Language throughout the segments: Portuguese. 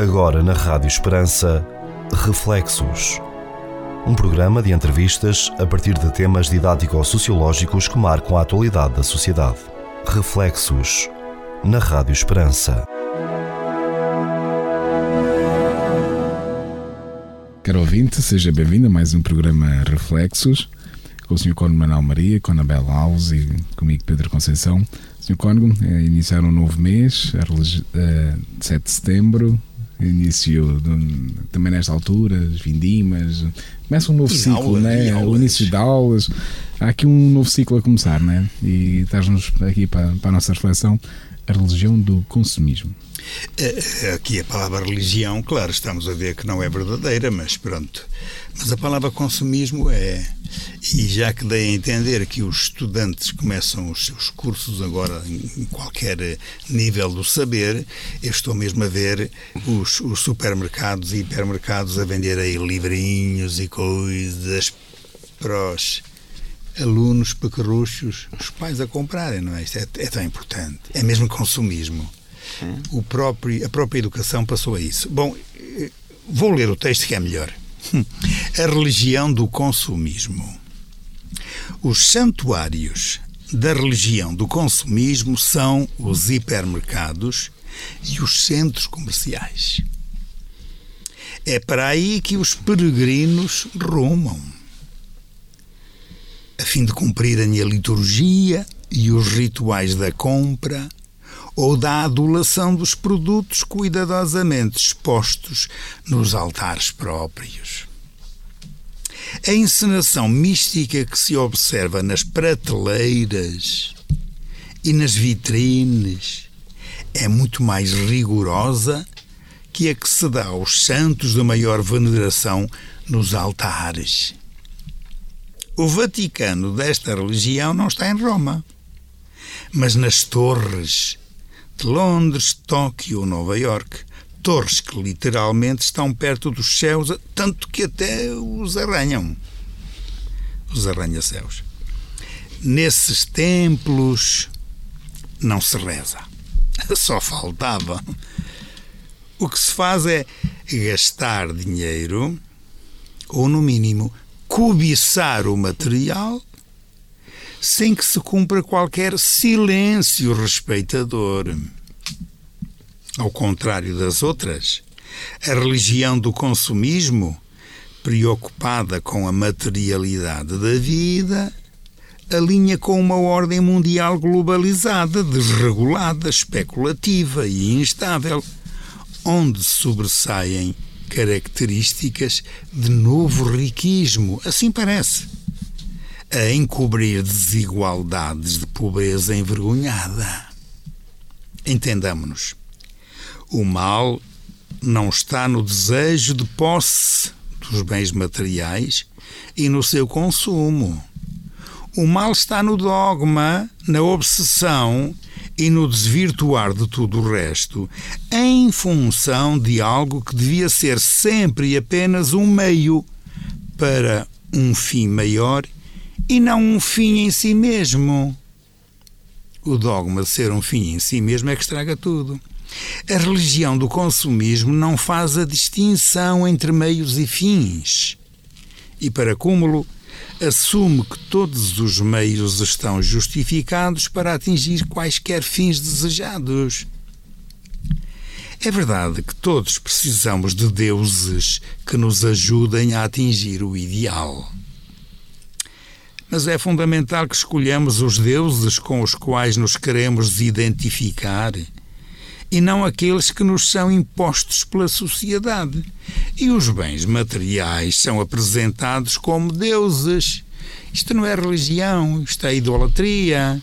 Agora na Rádio Esperança, Reflexos. Um programa de entrevistas a partir de temas didático-sociológicos que marcam a atualidade da sociedade. Reflexos. Na Rádio Esperança. Caro ouvinte, seja bem-vindo a mais um programa Reflexos com o Sr. Cónigo Manuel Maria, com a Anabela Alves e comigo Pedro Conceição. Sr. Cónigo, é iniciar um novo mês, a 7 eh, de setembro, início de, também nesta altura, as vindimas, começa um novo e ciclo, aulas, né? o início de aulas, há aqui um novo ciclo a começar, né? e estás-nos aqui para, para a nossa reflexão, a religião do consumismo. É, aqui a palavra religião, claro, estamos a ver que não é verdadeira, mas pronto. Mas a palavra consumismo é. E já que dei a entender que os estudantes começam os seus cursos agora em qualquer nível do saber, eu estou mesmo a ver os, os supermercados e hipermercados a vender aí livrinhos e coisas para os alunos pequerruchos, os pais a comprarem, não é? Isto é, é tão importante. É mesmo consumismo. O próprio, a própria educação passou a isso. Bom, eh, vou ler o texto que é melhor. A religião do consumismo. Os santuários da religião do consumismo são os hipermercados e os centros comerciais. É para aí que os peregrinos rumam, fim de cumprirem a liturgia e os rituais da compra, ou da adulação dos produtos cuidadosamente expostos nos altares próprios. A encenação mística que se observa nas prateleiras e nas vitrines é muito mais rigorosa que a que se dá aos santos da maior veneração nos altares. O Vaticano desta religião não está em Roma, mas nas torres de Londres, Tóquio Nova York. Torres que literalmente estão perto dos céus, tanto que até os arranham. Os arranha-céus. Nesses templos não se reza. Só faltava. O que se faz é gastar dinheiro, ou no mínimo cobiçar o material sem que se cumpra qualquer silêncio respeitador. Ao contrário das outras, a religião do consumismo, preocupada com a materialidade da vida, alinha com uma ordem mundial globalizada, desregulada, especulativa e instável, onde sobressaem características de novo riquismo, assim parece a encobrir desigualdades de pobreza envergonhada. Entendamos-nos. O mal não está no desejo de posse dos bens materiais e no seu consumo. O mal está no dogma, na obsessão e no desvirtuar de tudo o resto, em função de algo que devia ser sempre e apenas um meio para um fim maior e não um fim em si mesmo. O dogma de ser um fim em si mesmo é que estraga tudo. A religião do consumismo não faz a distinção entre meios e fins. E, para cúmulo, assume que todos os meios estão justificados para atingir quaisquer fins desejados. É verdade que todos precisamos de deuses que nos ajudem a atingir o ideal mas é fundamental que escolhamos os deuses com os quais nos queremos identificar e não aqueles que nos são impostos pela sociedade. E os bens materiais são apresentados como deuses. Isto não é religião, isto é idolatria,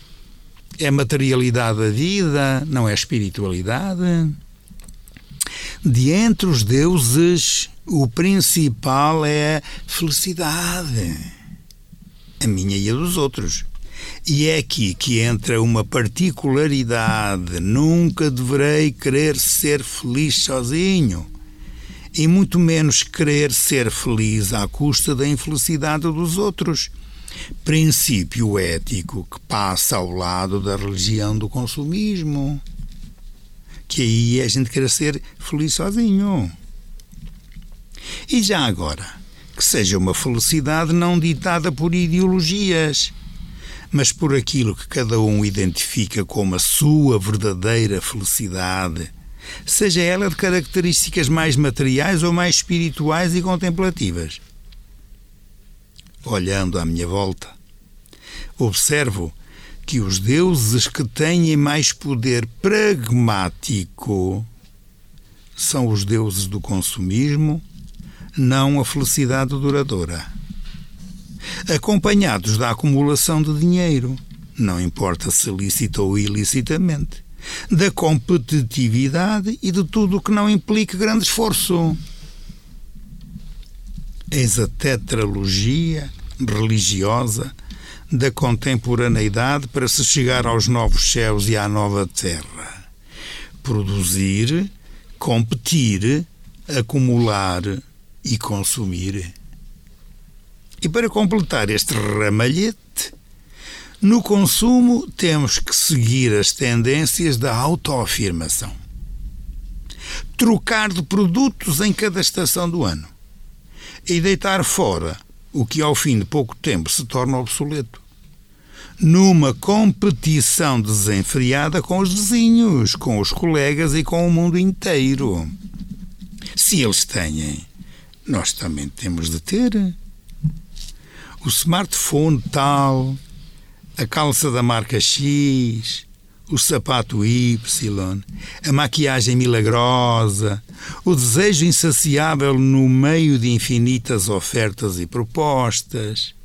é materialidade da vida, não é espiritualidade. De entre os deuses, o principal é a felicidade a minha e a dos outros. E é aqui que entra uma particularidade. Nunca deverei querer ser feliz sozinho. E muito menos querer ser feliz à custa da infelicidade dos outros. Princípio ético que passa ao lado da religião do consumismo. que aí a gente quer ser feliz sozinho. E já agora, que seja uma felicidade não ditada por ideologias, mas por aquilo que cada um identifica como a sua verdadeira felicidade, seja ela de características mais materiais ou mais espirituais e contemplativas. Olhando à minha volta, observo que os deuses que têm mais poder pragmático são os deuses do consumismo, não a felicidade duradoura. Acompanhados da acumulação de dinheiro, não importa se lícita ou ilicitamente, da competitividade e de tudo o que não implique grande esforço. Eis a tetralogia religiosa da contemporaneidade para se chegar aos novos céus e à nova terra. Produzir, competir, acumular e consumir. E para completar este ramalhete, no consumo temos que seguir as tendências da autoafirmação. Trocar de produtos em cada estação do ano e deitar fora o que ao fim de pouco tempo se torna obsoleto. Numa competição desenfreada com os vizinhos, com os colegas e com o mundo inteiro. Se eles têm, nós também temos de ter. O smartphone tal, a calça da marca X, o sapato Y, a maquiagem milagrosa, o desejo insaciável no meio de infinitas ofertas e propostas.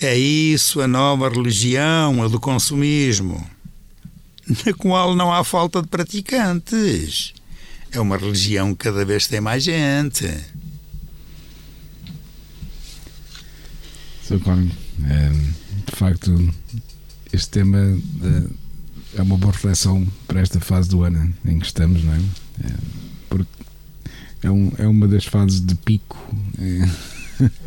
É isso a nova religião, a do consumismo, na qual não há falta de praticantes. É uma religião que cada vez tem mais gente. Sr. Cónigo, é, de facto, este tema é uma boa reflexão para esta fase do ano em que estamos, não é? é porque é, um, é uma das fases de pico é,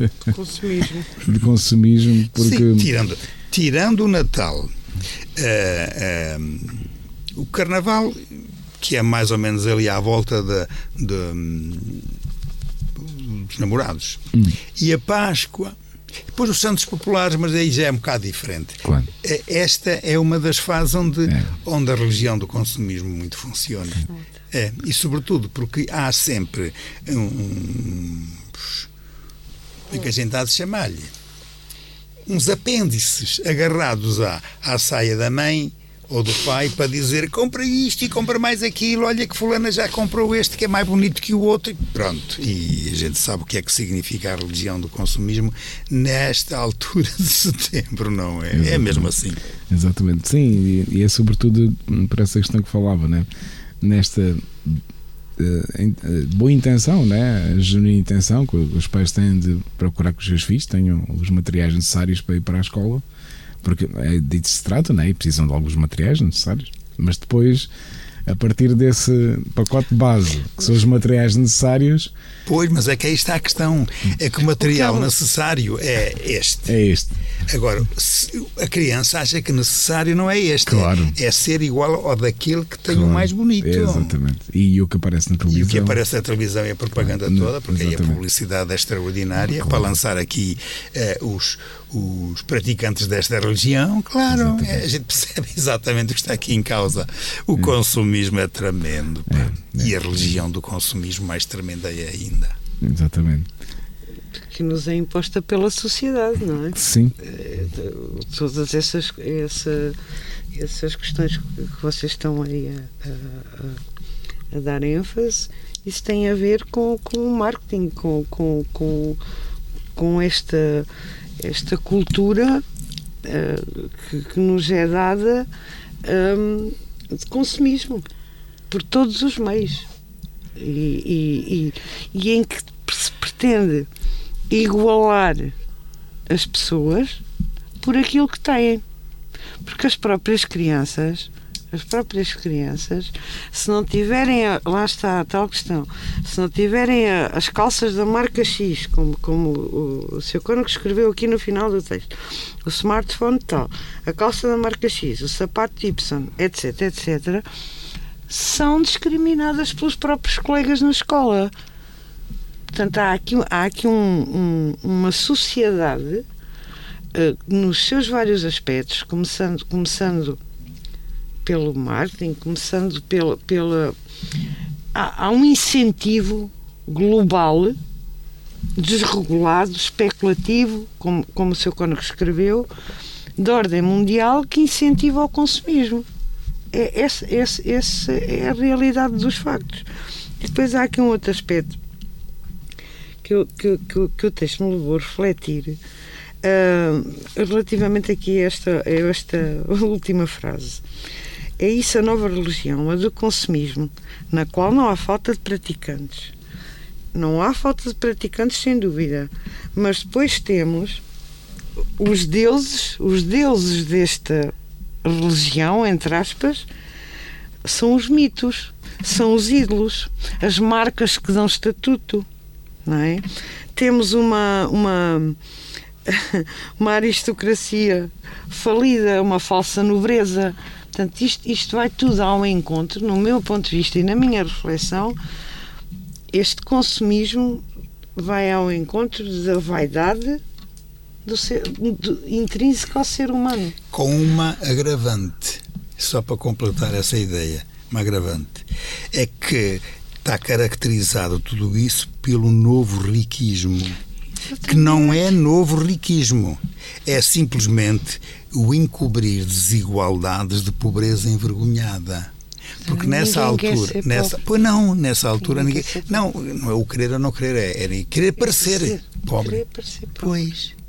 de consumismo. de consumismo porque... Sim, tirando, tirando o Natal, uh, uh, o Carnaval, que é mais ou menos ali à volta de, de dos namorados, hum. e a Páscoa depois os santos populares, mas aí já é um bocado diferente. Claro. É, esta é uma das fases onde, é. onde a religião do consumismo muito funciona. É, e sobretudo porque há sempre um. um o que a gente há de chamar-lhe? Uns apêndices agarrados à, à saia da mãe ou do pai para dizer compra isto e compra mais aquilo, olha que fulana já comprou este que é mais bonito que o outro e pronto. E a gente sabe o que é que significa a religião do consumismo nesta altura de setembro, não é? Exatamente. É mesmo assim. Exatamente, sim, e, é sobretudo por essa questão que falava, né? nesta uh, uh, boa intenção, né? a genuína intenção que os pais têm de procurar que os seus filhos tenham os materiais necessários para ir para a escola porque é disso se trata, né? e precisam de alguns materiais necessários, mas depois a partir desse pacote base, que são os materiais necessários. Pois, mas é que aí está a questão. É que o material necessário é este. É este. Agora, a criança acha que necessário não é este. Claro. É, é ser igual ao daquele que tem claro. o mais bonito. É exatamente. E o que aparece na televisão. E o que aparece na televisão é a propaganda claro. toda, porque exatamente. aí a publicidade é extraordinária para lançar aqui uh, os, os praticantes desta religião. Claro, é, a gente percebe exatamente o que está aqui em causa. O é. consumismo é tremendo. É, é, e a religião do consumismo mais tremenda é ainda. Exatamente. Que nos é imposta pela sociedade, não é? Sim. É, todas essas, essa, essas questões que vocês estão aí a, a, a, dar ênfase, isso tem a ver com, com o marketing, com, com, com, com esta, esta cultura uh, que, que, nos é dada. Um, de consumismo por todos os meios e, e, e, e em que se pretende igualar as pessoas por aquilo que têm. Porque as próprias crianças, as próprias crianças, se não tiverem, a, lá está a tal questão, se não tiverem a, as calças da marca X, como, como o, o Sr. Cônigo escreveu aqui no final do texto, o smartphone tal, a calça da marca X, o sapato Y, etc, etc, são discriminadas pelos próprios colegas na escola. Portanto, há aqui, há aqui um, um, uma sociedade uh, nos seus vários aspectos, começando, começando pelo marketing, começando pela. pela há, há um incentivo global, desregulado, especulativo, como, como o seu Cônego escreveu, de ordem mundial que incentiva o consumismo. É, essa, essa, essa é a realidade dos factos. Depois há aqui um outro aspecto que, eu, que, que, que o texto me levou a refletir uh, relativamente aqui a esta, a esta última frase. É isso a nova religião, a do consumismo, na qual não há falta de praticantes. Não há falta de praticantes, sem dúvida, mas depois temos os deuses, os deuses desta religião, entre aspas, são os mitos, são os ídolos, as marcas que dão estatuto, não é? Temos uma, uma, uma aristocracia falida, uma falsa nobreza. Portanto, isto, isto vai tudo ao encontro, no meu ponto de vista e na minha reflexão, este consumismo vai ao encontro da vaidade do ser, do, intrínseco ao ser humano. Com uma agravante, só para completar essa ideia, uma agravante, é que está caracterizado tudo isso pelo novo riquismo, que não é novo riquismo, é simplesmente o encobrir desigualdades de pobreza envergonhada. Porque nessa altura, nessa, pois não, nessa altura ninguém, ninguém não, não é o querer ou não querer, é, é querer parecer, parecer pobre. Querer parecer pobre. Pois.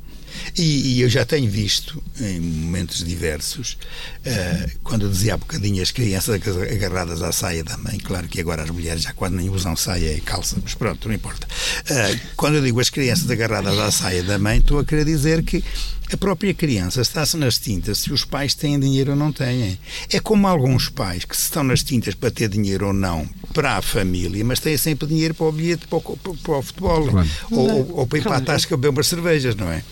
E, e, eu já tenho visto, em momentos diversos, uh, quando eu dizia há bocadinho as crianças agarradas à saia da mãe, claro que agora as mulheres já quase nem usam saia e calça, mas pronto, não importa. Uh, quando eu digo as crianças agarradas à saia da mãe, estou a querer dizer que a própria criança está-se nas tintas se os pais têm dinheiro ou não têm. É como alguns pais que estão nas tintas para ter dinheiro ou não para a família, mas têm sempre dinheiro para o bilhete para o, para o futebol claro. ou, ou, ou, para ir para a tasca beber umas cervejas, não é?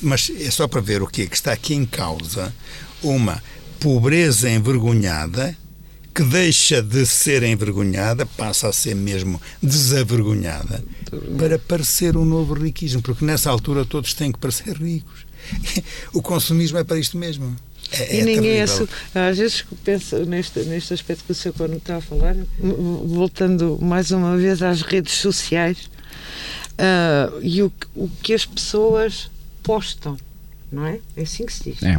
Mas é só para ver o que é que está aqui em causa uma pobreza envergonhada que deixa de ser envergonhada, passa a ser mesmo desavergonhada, para parecer um novo riquismo, porque nessa altura todos têm que parecer ricos. O consumismo é para isto mesmo. É, e é ninguém é, às vezes pensa neste, neste aspecto que o Sr. Cono está a falar, voltando mais uma vez às redes sociais uh, e o, o que as pessoas postam, não é? É assim que se diz. É.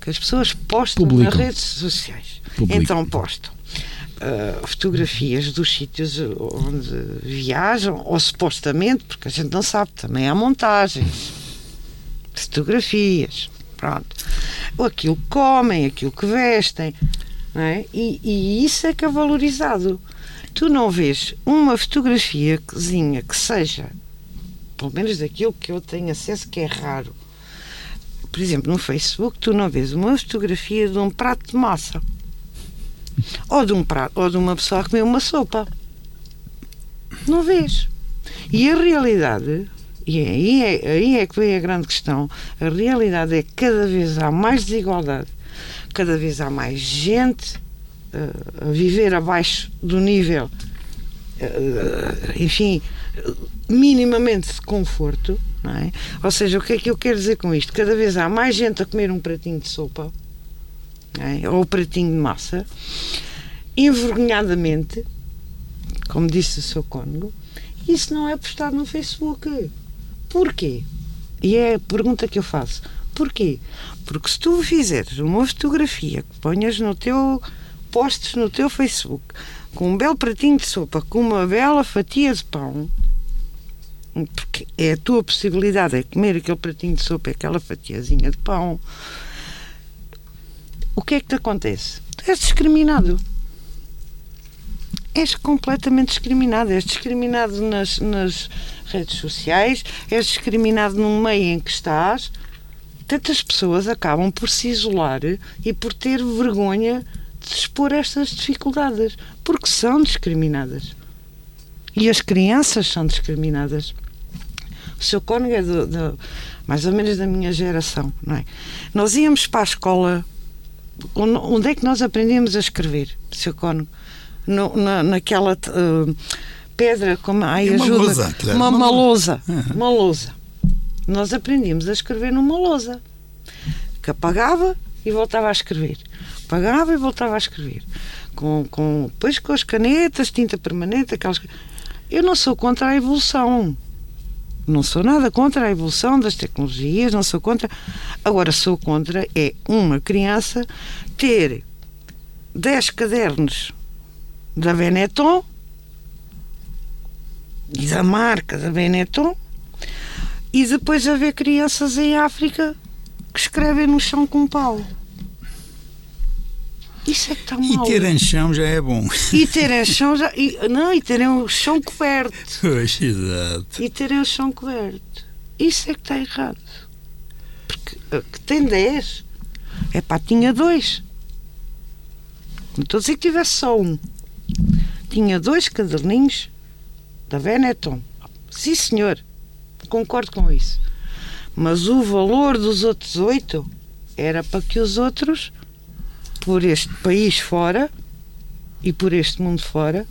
Que as pessoas postam Publicam. nas redes sociais. Publicam. Então postam. Uh, fotografias dos sítios onde viajam, ou supostamente, porque a gente não sabe, também há montagens, fotografias, pronto. Ou aquilo que comem, aquilo que vestem, não é? e, e isso é que é valorizado. Tu não vês uma fotografia que seja pelo menos daquilo que eu tenho acesso, que é raro. Por exemplo, no Facebook, tu não vês uma fotografia de um prato de massa ou de um prato, ou de uma pessoa a comer uma sopa. Não vês. E a realidade, e aí é, aí é que vem a grande questão, a realidade é que cada vez há mais desigualdade, cada vez há mais gente uh, a viver abaixo do nível, uh, enfim, minimamente de conforto, não é? Ou seja, o que é que eu quero dizer com isto? Cada vez há mais gente a comer um pratinho de sopa, é? ou um pratinho de massa, envergonhadamente, como disse o seu cônego, isso não é postado no Facebook. Porquê? E é a pergunta que eu faço. Porquê? Porque se tu fizeres uma fotografia que ponhas no teu postes no teu Facebook com um belo pratinho de sopa, com uma bela fatia de pão, porque é a tua possibilidade é comer aquele pratinho de sopa, aquela fatiazinha de pão, o que é que te acontece? Tu és discriminado. És completamente discriminado. És discriminado nas, nas redes sociais, és discriminado no meio em que estás. Tantas pessoas acabam por se isolar e por ter vergonha de expor estas dificuldades, porque são discriminadas. E as crianças são discriminadas. O seu cônego é do, do, mais ou menos da minha geração, não é? Nós íamos para a escola. Onde é que nós aprendíamos a escrever, seu no, na, naquela uh, pedra, como ai, É uma ajuda, lousa, era uma, uma lousa, uma lousa. Nós aprendíamos a escrever numa lousa, que apagava e voltava a escrever, apagava e voltava a escrever, com, com depois com as canetas, tinta permanente, aquelas. Eu não sou contra a evolução. Não sou nada contra a evolução das tecnologias, não sou contra. Agora, sou contra é uma criança ter 10 cadernos da Benetton e da marca da Benetton e depois haver crianças em África que escrevem no chão com pau. Isso é que está E mal. ter chão já é bom. E terem chão já. E, não, e terem o chão coberto. Pois, exato. E terem o chão coberto. Isso é que está errado. Porque uh, que tem 10. É pá, tinha dois. Não estou a dizer que tivesse só um. Tinha dois caderninhos da Benetton. Sim, senhor. Concordo com isso. Mas o valor dos outros oito era para que os outros, por este país fora e por este mundo fora,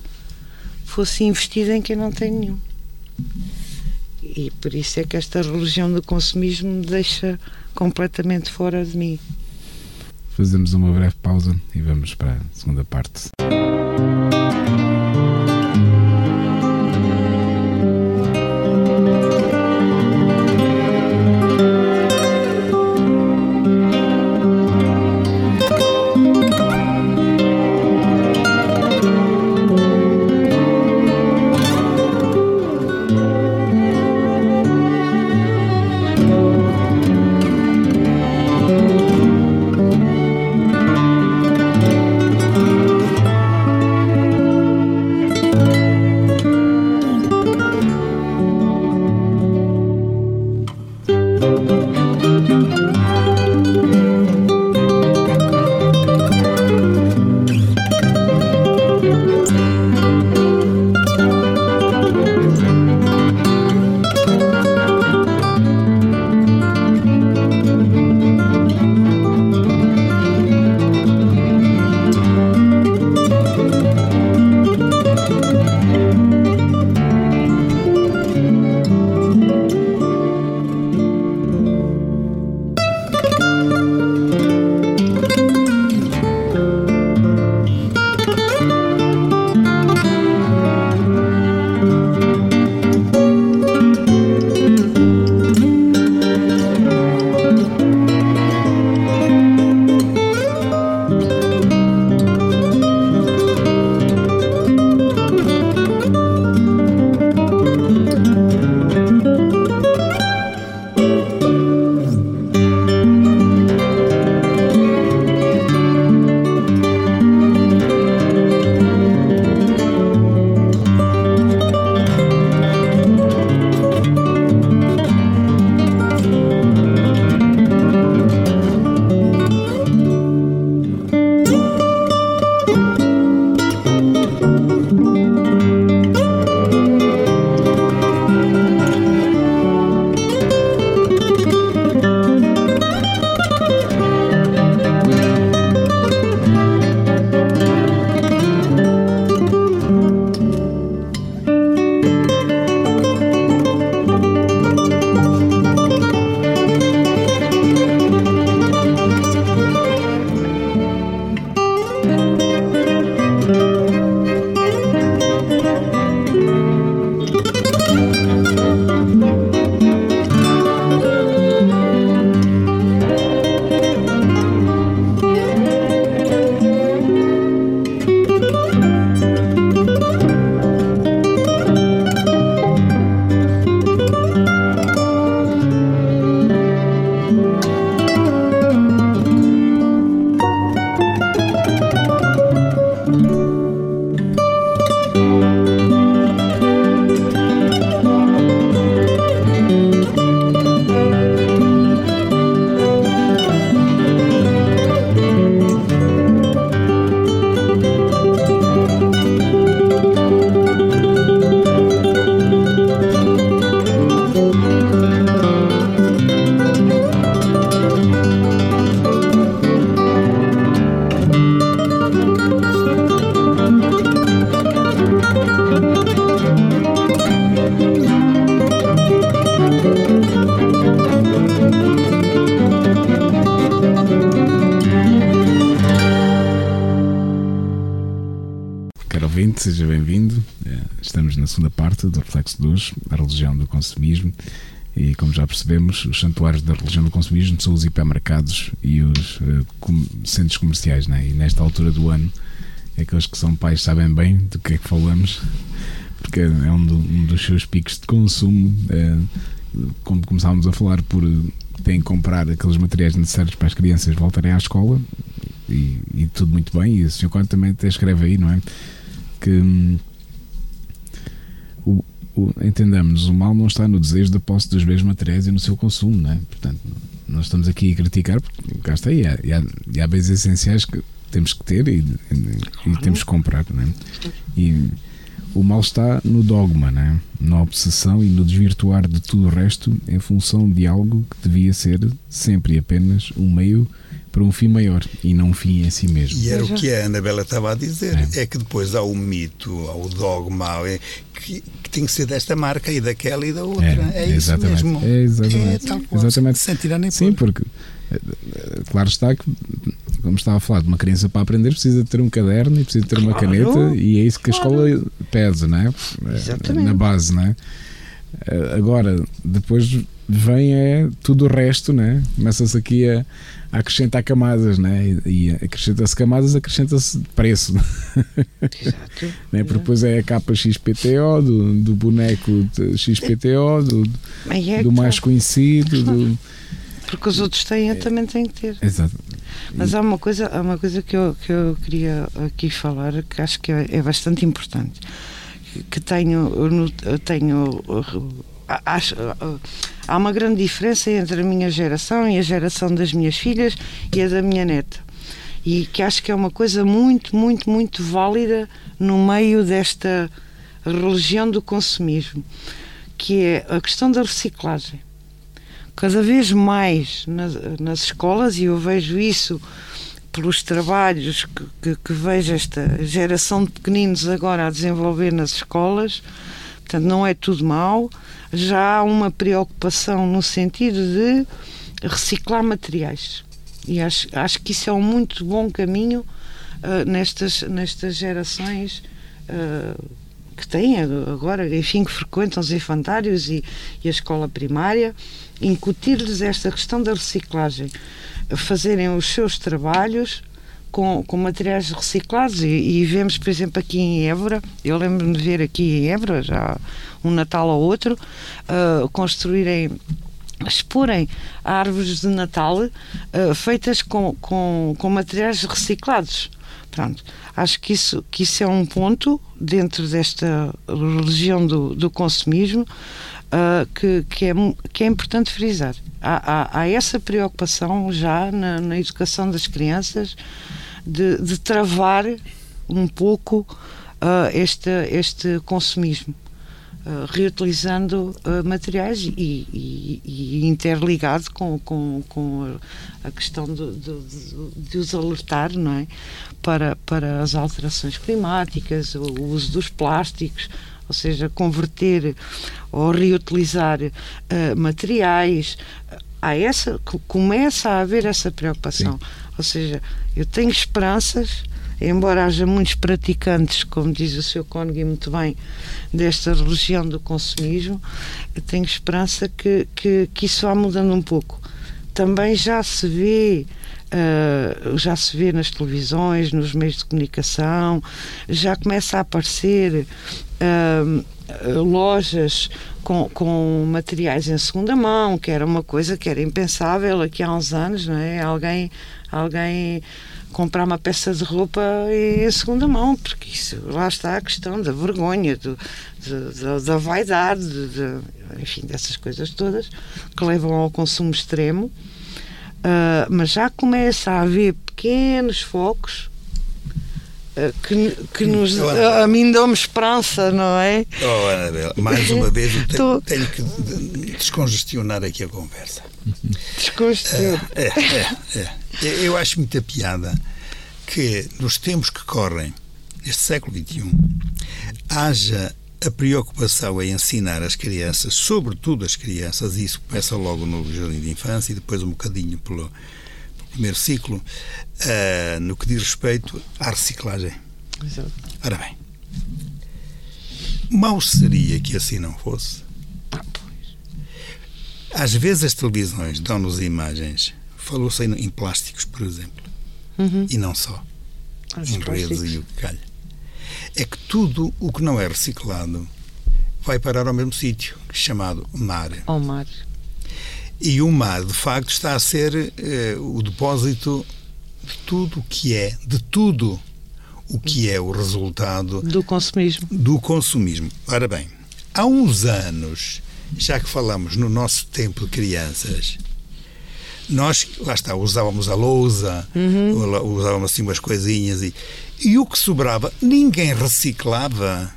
fosse investido em quem não tem nenhum. E por isso é que esta religião do consumismo me deixa completamente fora de mim. Fazemos uma breve pausa e vamos para a segunda parte. Parte do Reflexo de hoje, a religião do consumismo. E como já percebemos, os santuários da religião do consumismo são os hipermercados e os uh, com, centros comerciais. Né? E nesta altura do ano, aqueles que são pais sabem bem do que é que falamos, porque é um, do, um dos seus picos de consumo. Uh, como começávamos a falar, por têm que comprar aqueles materiais necessários para as crianças voltarem à escola e, e tudo muito bem. E o Sr. Conte também até escreve aí, não é? Que hum, entendamos, o mal não está no desejo da posse dos bens materiais e no seu consumo, não é? Portanto, nós estamos aqui a criticar porque cá está aí, há, e há, e há bens essenciais que temos que ter e, e, e temos que comprar, não é? E, o mal está no dogma, né? na obsessão e no desvirtuar de tudo o resto em função de algo que devia ser sempre e apenas um meio para um fim maior e não um fim em si mesmo. E era o que a Anabela estava a dizer, é, é que depois há o mito, há o dogma, é, que, que, tem que ser desta marca e daquela e da outra. É, é isso mesmo. É exatamente. É tal qual, exatamente. Sem tirar nem Sim, porque eh, claro está que como estava a falar, de uma criança para aprender precisa ter um caderno e precisa ter uma caneta e é isso que a escola pede, não é? Exatamente. Na base, não é? Eh, agora, depois vem é tudo o resto, né? Começa-se aqui a, a, acrescentar camadas, né? E, e acrescenta-se camadas, acrescenta-se preço. Exato. né? Porque depois é a capa XPTO, do, do boneco XPTO, do, é do mais conhecido. Do... Porque os outros têm, eu também tenho que ter. Exato. Mas há uma coisa, há uma coisa que, eu, que eu queria aqui falar que acho que é, é bastante importante. Que tenho, eu tenho acho, há uma grande diferença entre a minha geração e a geração das minhas filhas e a da minha neta. E que acho que é uma coisa muito, muito, muito válida no meio desta religião do consumismo, que é a questão da reciclagem cada vez mais nas, nas escolas, e eu vejo isso pelos trabalhos que, que, que, vejo esta geração de pequeninos agora a desenvolver nas escolas, portanto, não é tudo mau, já há uma preocupação no sentido de reciclar materiais. E acho, acho que isso é um muito bom caminho uh, nestas, nestas gerações. Uh, que têm agora, enfim, que frequentam os infantários e, e a escola primária, incutir-lhes esta questão da reciclagem, fazerem os seus trabalhos com, com materiais reciclados e, e, vemos, por exemplo, aqui em Évora, eu lembro-me de ver aqui em Évora, já um Natal ou outro, uh, construírem exporem árvores de Natal uh, feitas com, com, com materiais reciclados. Pronto. Acho que isso, que isso é um ponto dentro desta religião do, do consumismo uh, que, que, é, que é importante frisar. Há, há, há essa preocupação já na, na educação das crianças de, de, travar um pouco uh, este, este consumismo. Uh, reutilizando uh, materiais e, e, e, interligado com, com, com a questão de, de, de, os alertar não é? para, para as alterações climáticas, o uso dos plásticos, ou seja, converter ou reutilizar uh, materiais. Há essa, começa a haver essa preocupação. Sim. Ou seja, eu tenho esperanças embora haja muitos praticantes, como diz o Sr. Cónigo muito bem, desta religião do consumismo, eu tenho esperança que, que, que isso vá mudando um pouco. Também já se vê Uh, já se vê nas televisões, nos meios de comunicação, já começa a aparecer uh, lojas com, com materiais em segunda mão, que era uma coisa que era impensável aqui há uns anos, não é? Alguém, alguém comprar uma peça de roupa em segunda mão, porque isso, lá está a questão da vergonha, do, de, da vaidade, de, enfim, dessas coisas todas que levam ao consumo extremo. Uh, mas já começa a haver pequenos focos que, que nos, a mim dão-me esperança, não é? Oh, Anabela, mais uma vez tenho, tenho que descongestionar aqui a conversa. Descongestionar. É, é, é. Eu acho muita piada que nos tempos que correm, este século XXI, haja a preocupação em ensinar as crianças, sobretudo as crianças, e isso começa logo no jardim de infância e depois um bocadinho pelo primeiro ciclo, uh, no que diz respeito à reciclagem. Exato. Ora bem, Mal seria que assim não fosse. Ah. Às vezes as televisões dão-nos imagens, falou-se em, plásticos, por exemplo, Uhum. e não só, Os em redes e o que calha. É que tudo o que não é reciclado vai parar ao mesmo sítio, chamado mar. Ao mar. E o mar, de facto, está a ser eh, o depósito de tudo o que é, de tudo o que é o resultado Do consumismo. do consumismo. Ora bem, há uns anos, já que falamos no nosso tempo de crianças, nós, lá está, usávamos a lousa, usávamos assim umas coisinhas e, e o que sobrava, ninguém reciclava.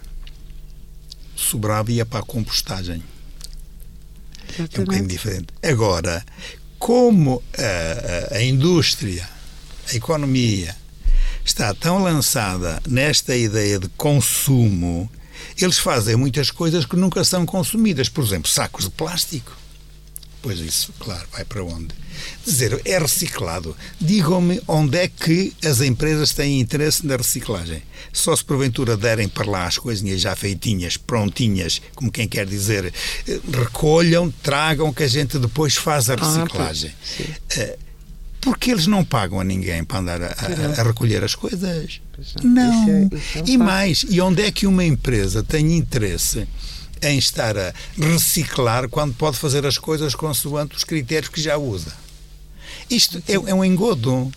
Sobrava e ia para a compostagem. É um bocadinho Exatamente. diferente. Agora, como a- a indústria, a economia, está tão lançada nesta ideia de consumo, eles fazem muitas coisas que nunca são consumidas. Por exemplo, sacos de plástico. Pois isso, claro, vai para onde? Dizer, é reciclado. Digam-me onde é que as empresas têm interesse na reciclagem. Só se porventura derem para lá as coisinhas já feitinhas, prontinhas, como quem quer dizer, eh, recolham, tragam, que a gente depois faz a Ah, reciclagem. Eh, Porque eles não pagam a ninguém para andar a, a- a recolher as coisas. Não. É- é e mais, e onde é que uma empresa tem interesse em estar a reciclar quando pode fazer as coisas consoante os critérios que já usa? Isto é, é um engodo.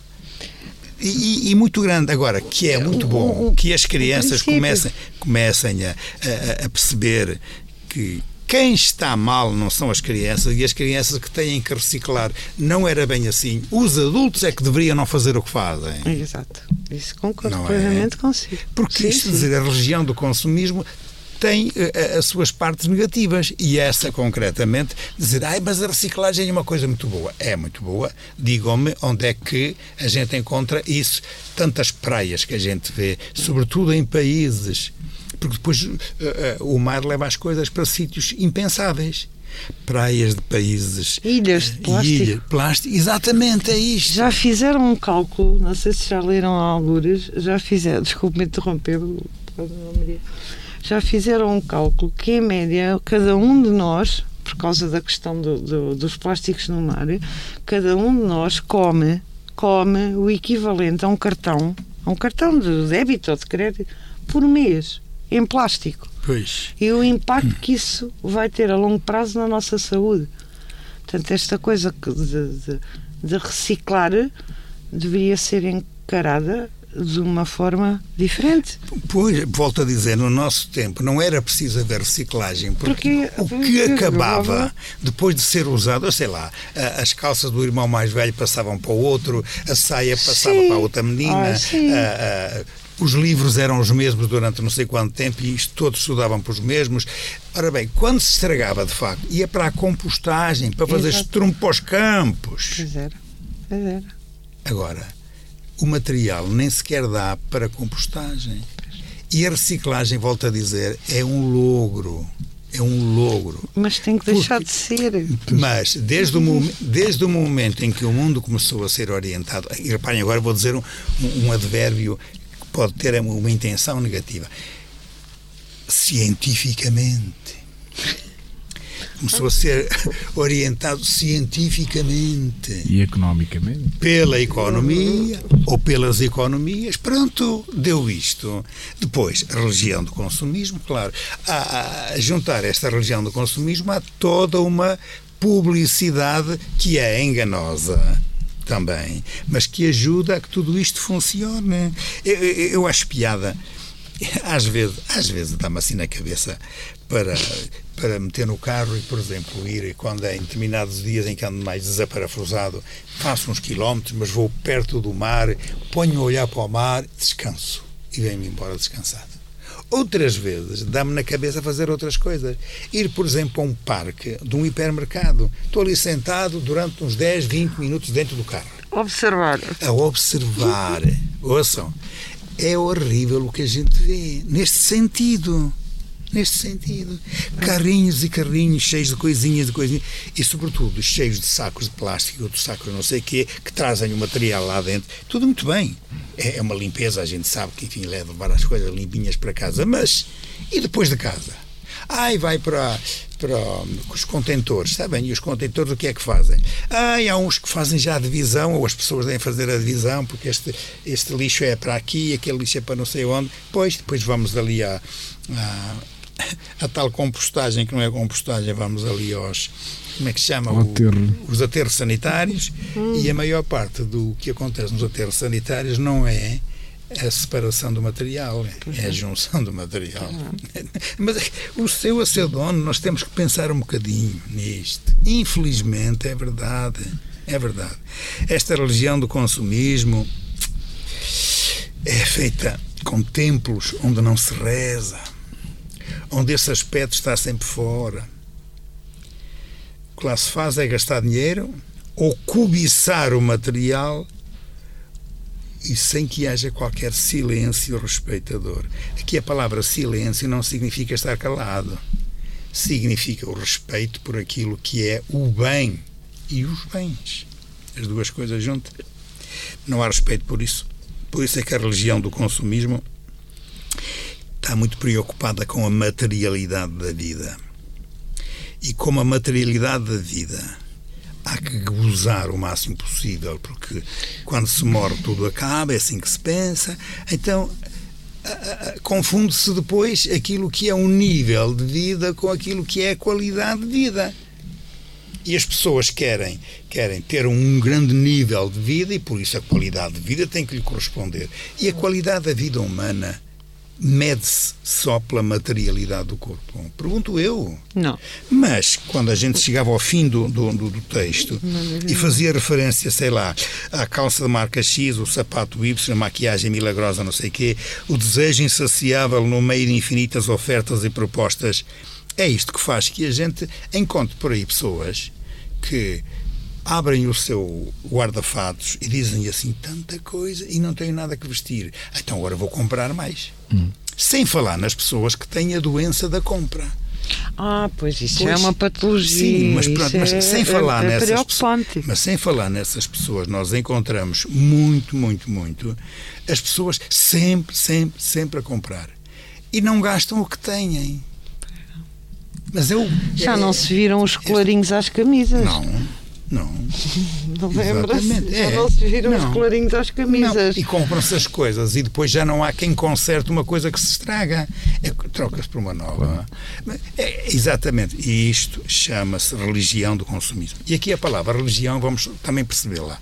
E, e- muito grande. Agora, que é muito bom que as crianças comecem, comecem a, a- a perceber que quem está mal não são as crianças e as crianças que têm que reciclar. Não era bem assim. Os adultos é que deveriam não fazer o que fazem. Exato. Isso concordo Não é? plenamente consigo. Porque Sim, isto, sim. dizer, a religião do consumismo tem eh, eh, as suas partes negativas e essa concretamente dizer, ai, mas a reciclagem é uma coisa muito boa. É muito boa. Digam-me onde é que a gente encontra isso. Tantas praias que a gente vê, sobretudo em países, porque depois eh, eh, o mar leva as coisas para sítios impensáveis. Praias de países. Ilhas de plástico. ilha- plástico. Exatamente, é isto. Já fizeram um cálculo, não sei se já leram algures, já fizeram, desculpe-me interromper, Maria. Já fizeram um cálculo que, em média, cada um de nós, por causa da questão do- do- dos plásticos no mar, cada um de nós come, come o equivalente a um cartão, a um cartão de débito ou de crédito, por mês, em plástico. Pois. e o impacto que isso vai ter a longo prazo na nossa saúde. Portanto, esta coisa de, de- de reciclar deveria ser encarada de uma forma diferente. Pois, volto a dizer, no nosso tempo não era preciso haver reciclagem, porque, Porque- o que porque acabava depois de ser usado, sei lá, as calças do irmão mais velho passavam para o outro, a saia passava Sim. para a outra menina, Ah, sim. a- a- os livros eram os mesmos durante não sei quanto tempo e isto todos estudavam para os mesmos. Ora bem, quando se estragava de facto, ia para a compostagem, para fazer Exato. estrumo para os campos. Pois era. Pois era. Agora, o material nem sequer dá para compostagem. E a reciclagem, volto a dizer, é um logro. É um logro. Mas tem que deixar de ser. Mas desde o, desde o momento em que o mundo começou a ser orientado, e reparem, agora vou dizer um, um- advérbio que pode ter uma intenção negativa. Cientificamente. Começou a ser orientado cientificamente E economicamente? pela economia ou pelas economias, pronto, deu isto. Depois, a religião do consumismo, claro. A, a juntar esta religião do consumismo há toda uma publicidade que é enganosa também, mas que ajuda a que tudo isto funcione. Eu, eu, eu acho piada. Às vezes, às vezes dá-me assim na cabeça para, para meter no carro e, por exemplo, ir quando é em determinados dias em que ando mais desaparafusado, faço uns quilómetros, mas vou perto do mar, ponho-me a olhar para o mar, descanso e venho-me embora descansado. Outras vezes dá-me na cabeça fazer outras coisas. Ir, por exemplo, a um parque de um hipermercado. Estou ali sentado durante uns 10, 20 minutos dentro do carro Observar. a observar. Ouçam, é horrível o que a gente vê neste sentido. Neste sentido. Carrinhos e carrinhos cheios de coisinhas e coisinhas. E, sobretudo, cheios de sacos de plástico, outros sacos não sei o quê, que trazem o material lá dentro. Tudo muito bem. É, é uma limpeza, a gente sabe que, enfim, leva várias coisas limpinhas para casa. Mas, e depois de casa? Ai, vai para, para os contentores, sabem? E os contentores o que é que fazem? Ai, há uns que fazem já a divisão, ou as pessoas devem fazer a divisão, porque este, este lixo é para aqui, aquele lixo é para não sei onde. Pois, depois vamos ali a, a tal compostagem, que não é compostagem, vamos ali aos. Como é que se chama? O, os aterros sanitários. Hum. E a maior parte do que acontece nos aterros sanitários não é a separação do material, é a junção do material. Mas o seu a ser dono, nós temos que pensar um bocadinho nisto. Infelizmente, é verdade. É verdade. Esta religião do consumismo é feita com templos onde não se reza, onde esse aspecto está sempre fora. O que lá se faz é gastar dinheiro ou cobiçar o material e sem que haja qualquer silêncio respeitador. Aqui a palavra silêncio não significa estar calado. Significa o respeito por aquilo que é o bem e os bens. As duas coisas juntas. Não há respeito por isso. Por isso é que a religião do consumismo está muito preocupada com a materialidade da vida. E como a materialidade da vida há que gozar o máximo possível, porque quando se morre tudo acaba, é assim que se pensa. Então confunde-se depois aquilo que é um nível de vida com aquilo que é a qualidade de vida. E as pessoas querem, querem ter um grande nível de vida e por isso a qualidade de vida tem que lhe corresponder. E a qualidade da vida humana mede-se só pela materialidade do corpo? Pergunto eu. Não. Mas, quando a gente chegava ao fim do, do, do texto e fazia referência, sei lá, à calça de marca X, o sapato Y, a maquiagem milagrosa, não sei o quê, o desejo insaciável no meio de infinitas ofertas e propostas, é isto que faz que a gente encontre por aí pessoas que abrem o seu guarda-fatos e dizem assim tanta coisa e não têm nada que vestir. Então agora vou comprar mais. Hum. Sem falar nas pessoas que têm a doença da compra. Ah, pois isso pois, é uma patologia. Sim, mas, pronto, mas sem é, falar é, é nessas pessoas, mas sem falar nessas pessoas, nós encontramos muito, muito, muito as pessoas sempre, sempre, sempre a comprar e não gastam o que têm. Mas eu já é, não se viram os colarinhos às camisas. Não. Não. Não lembra-se? É. não se viram não. os colarinhos às camisas. Não. E compram-se as coisas e depois já não há quem conserte uma coisa que se estraga. É, Troca-se por uma nova. É, exatamente. E isto chama-se religião do consumismo. E aqui a palavra religião, vamos também percebê-la.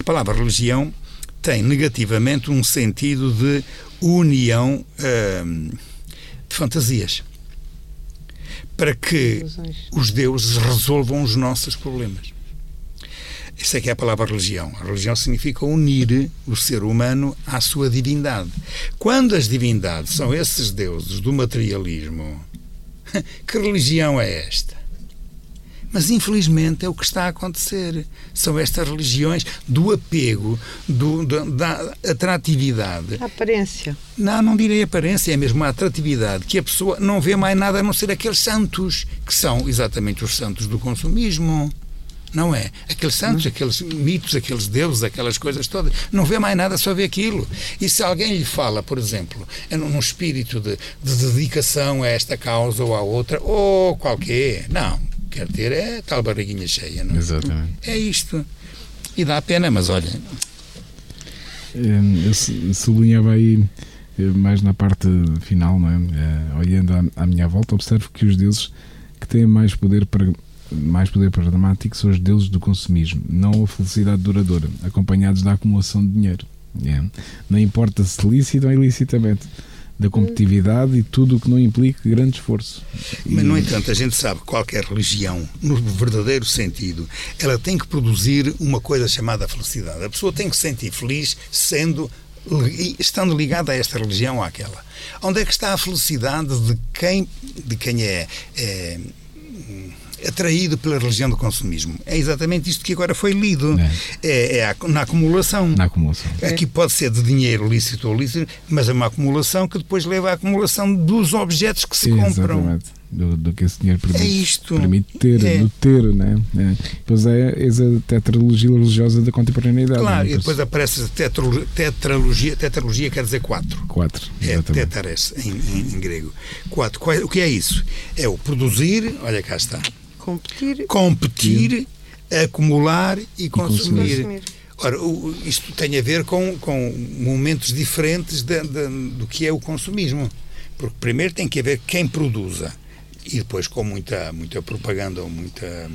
A palavra religião tem negativamente um sentido de união hum, de fantasias para que os deuses resolvam os nossos problemas. Isso é que é a palavra religião. A religião significa unir o ser humano à sua divindade. Quando as divindades são esses deuses do materialismo, que religião é esta? Mas infelizmente é o que está a acontecer. São estas religiões do apego, do, do, da atratividade. A aparência. Não, não direi aparência, é mesmo a atratividade, que a pessoa não vê mais nada a não ser aqueles santos, que são exatamente os santos do consumismo não é? Aqueles santos, aqueles mitos, aqueles deuses, aquelas coisas todas, não vê mais nada, só vê aquilo. E se alguém lhe fala, por exemplo, é num espírito de, de dedicação a esta causa ou à outra, ou qualquer, não, quer ter é tal barriguinha cheia, não é? Exatamente. É isto. E dá pena, mas olha. Eu sublinhava aí eh, mais na parte final, não é? Eh, olhando à minha volta, observo que os deuses que têm mais poder para mais poder programático são os deuses do consumismo, não a felicidade duradoura, acompanhados da acumulação de dinheiro. Yeah. Não importa se lícito ou ilicitamente, da competitividade e tudo o que não implique grande esforço. Mas, no entanto, a gente sabe que qualquer religião, no verdadeiro sentido, ela tem que produzir uma coisa chamada felicidade. A pessoa tem que se sentir feliz sendo estando ligada a esta religião ou àquela. Onde é que está a felicidade de quem, de quem é, é atraído pela religião do consumismo. É exatamente isto que agora foi lido. É, é, é na acumulação. Na acumulação. Aqui pode ser de dinheiro lícito ou lícito, mas é uma acumulação que depois leva à acumulação dos objetos que se Exatamente. compram. Do, do, que esse dinheiro permite, é isto. permite ter, é. do ter, né? É. Depois é, é a tetralogia religiosa da contemporaneidade. Claro, né? e depois aparece a tetralogia, tetralogia quer dizer quatro. Quatro, é teteres em, em, em, grego. Quatro. O que é isso? É o produzir, olha cá está. Competir. Competir, acumular e consumir. E consumir. Ora, isto tem a ver com, com momentos diferentes de, de, do que é o consumismo. Porque primeiro tem que haver quem produza e depois com muita, muita propaganda ou muita,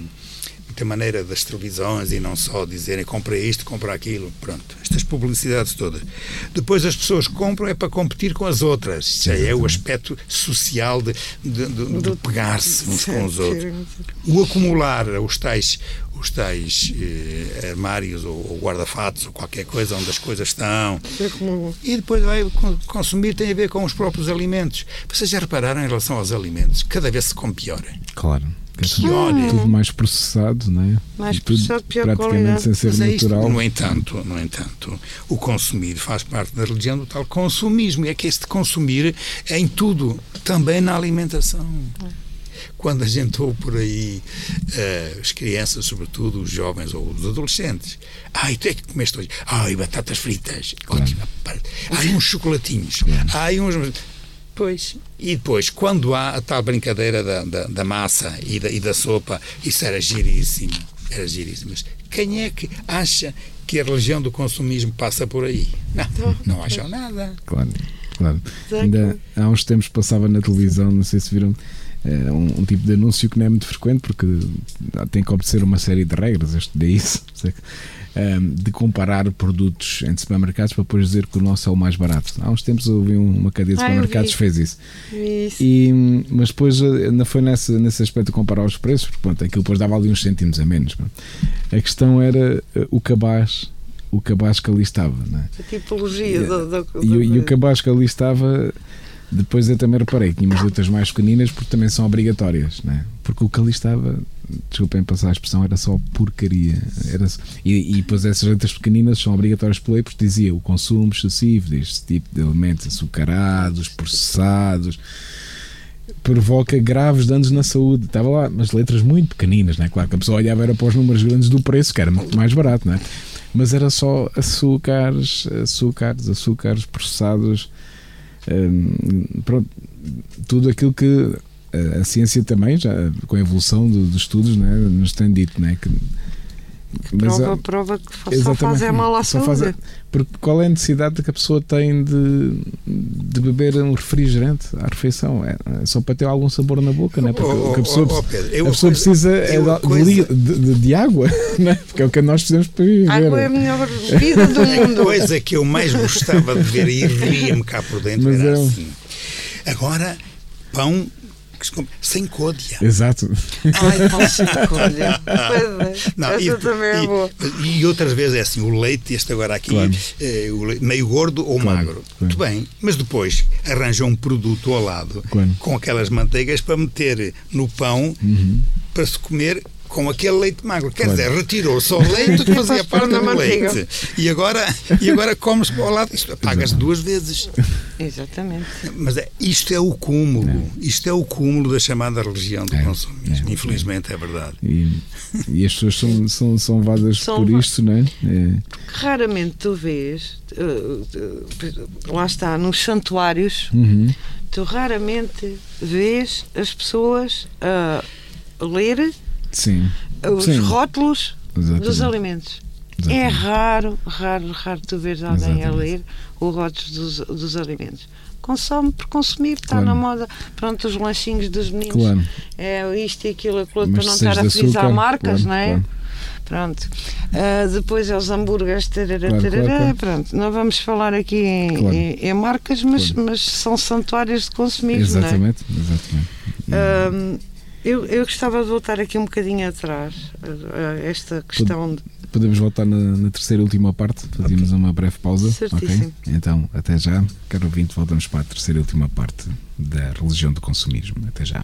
muita maneira das televisões e não só dizerem compra isto, compra aquilo, pronto, estas publicidades todas. Depois as pessoas compram é para competir com as outras, isso já é o aspecto social de, de, de, de pegar-se uns com os outros. O acumular os tais os tais eh, armários ou, ou guarda-fatos ou qualquer coisa onde as coisas estão. E depois vai consumir tem a ver com os próprios alimentos. Vocês já repararam em relação aos alimentos? Cada vez se come pior. Claro. Pior. Tudo mais processado, não é? Mais tudo processado, pior praticamente qualidade. sem ser Mas é isto. natural. No entanto, no entanto, o consumir faz parte da religião do tal consumismo. E é que este consumir é em tudo, também na alimentação quando a gente ouve por aí uh, as crianças, sobretudo os jovens ou os adolescentes, ai, tu é que comeste hoje? Ai, batatas fritas, Claro. ótima parte. Ai, uns chocolatinhos, ai, uns. Pois, e depois, quando há a tal brincadeira da, da, da massa e da, e da sopa, isso era giríssimo, era giríssimo. Mas quem é que acha que a religião do consumismo passa por aí? Não, não acham nada. Claro, claro. Ainda há uns tempos passava na televisão, não sei se viram, eh, um, um tipo de anúncio que não é muito frequente porque tem que obedecer uma série de regras, este daí, ehm, de comparar produtos entre supermercados para depois dizer que o nosso é o mais barato. Há uns tempos eu vi um- uma cadeia de supermercados que fez isso. Isso. E, mas depois eh, ainda foi nesse, nesse aspecto de comparar os preços, porque pronto, aquilo depois dava ali uns cêntimos a menos. pronto. A questão era eh, o cabaz, o cabaz que ali estava. Não é? A tipologia do, do, E, o- e o do- cabaz que ali estava, depois eu também reparei que tinha umas letras mais pequeninas porque também são obrigatórias, não é? Porque o que ali estava, desculpem passar a expressão, era só porcaria. Era, e, e depois essas letras pequeninas são obrigatórias por lei porque dizia o consumo excessivo deste tipo de alimentos açucarados, processados provoca graves danos na saúde. Estava lá, mas letras muito pequeninas, não é? Claro que a pessoa olhava era para os números grandes do preço, que era muito mais barato, não é? Mas era só açúcares, açúcares, açúcares processados, pronto, tudo aquilo que a, a ciência também, já com a evolução do- dos estudos, não é? nos tem dito, não é? Que, prova, ah, prova que só Exatamente. fazem mal à Só saúde. faz a- Porque qual é a necessidade que a pessoa tem de, de beber um refrigerante à refeição? É, é só para ter algum sabor na boca, não é? Porque Oh, o que a pessoa, oh, oh, Pedro, eu a a pessoa precisa é eu a de, coisa- de, de- de água, não é? Porque é o que nós precisamos para viver. Água é a melhor bebida do A mundo. coisa que eu mais gostava de ver e ria-me cá por dentro Mas era é um- assim. Agora, pão que se come sem côdea. Exato. Ai, pão sem é. Não, Essa e, também é e- boa. e outras vezes é assim, o leite, este agora aqui, Claro. eh, o leite meio gordo ou Claro, magro. claro. Muito bem, mas depois arranjam um produto ao lado Claro. com aquelas manteigas para meter no pão para se comer com aquele leite magro. Quer Claro. dizer, retirou só o leite que fazia parte na do manteiga. leite. E agora, e agora comes ao lado. Isto pagas duas vezes. Exatamente. Mas é, isto é o cúmulo. Isto é o cúmulo da chamada religião do É, consumismo. é, Infelizmente é verdade. E, e as pessoas são, são, são levadas São por isto, não é? É, Raramente tu vês, uh, uh, lá está, nos santuários, uhum, tu raramente vês as pessoas a ler sim. os Sim. rótulos Exatamente. dos alimentos. É Exatamente. raro, raro, raro tu veres alguém a Exatamente. ler os rótulos dos, dos alimentos. Consome por consumir, está Claro. na moda. Pronto, os lanchinhos dos meninos Claro. é isto e aquilo, aquilo Mas para não estar a frisar açúcar, marcas, claro, não é? Pronto. Ah, depois é os hambúrgueres, tarará, tarará, pronto. Não vamos falar aqui em, em- em marcas, mas, mas são santuários de consumismo, não é? Exatamente, exatamente. Eu, eu gostava de voltar aqui um bocadinho atrás a, esta questão de, Podemos voltar na, na terceira e última parte, fazemos uma breve pausa. Certíssimo. ok? Então, até já, caro ouvinte, voltamos para a terceira e última parte da religião do consumismo. Até já.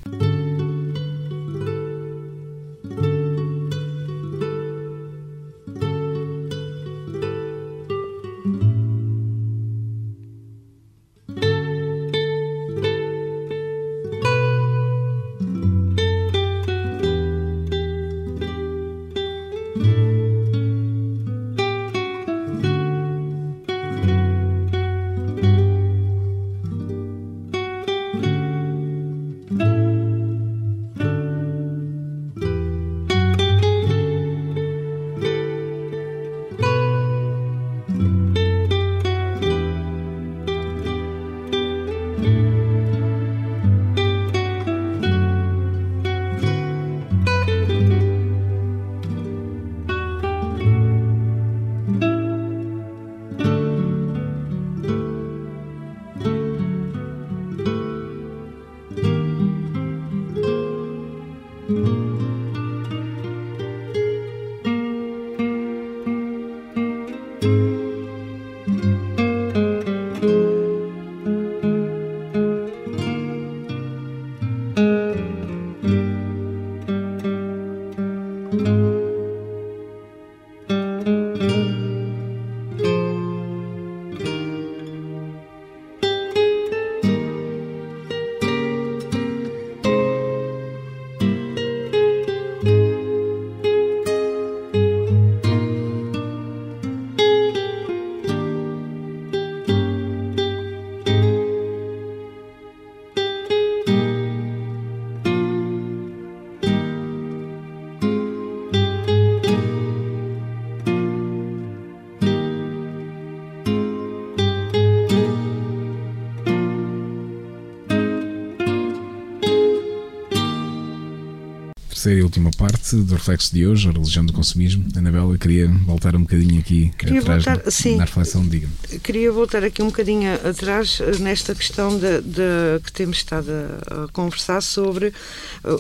Última parte do reflexo de hoje, a religião do consumismo. Anabela, queria voltar um bocadinho aqui queria atrás voltar, na, sim, na reflexão, diga Queria voltar aqui um bocadinho atrás eh, nesta questão de, de que temos estado a, a conversar sobre eh,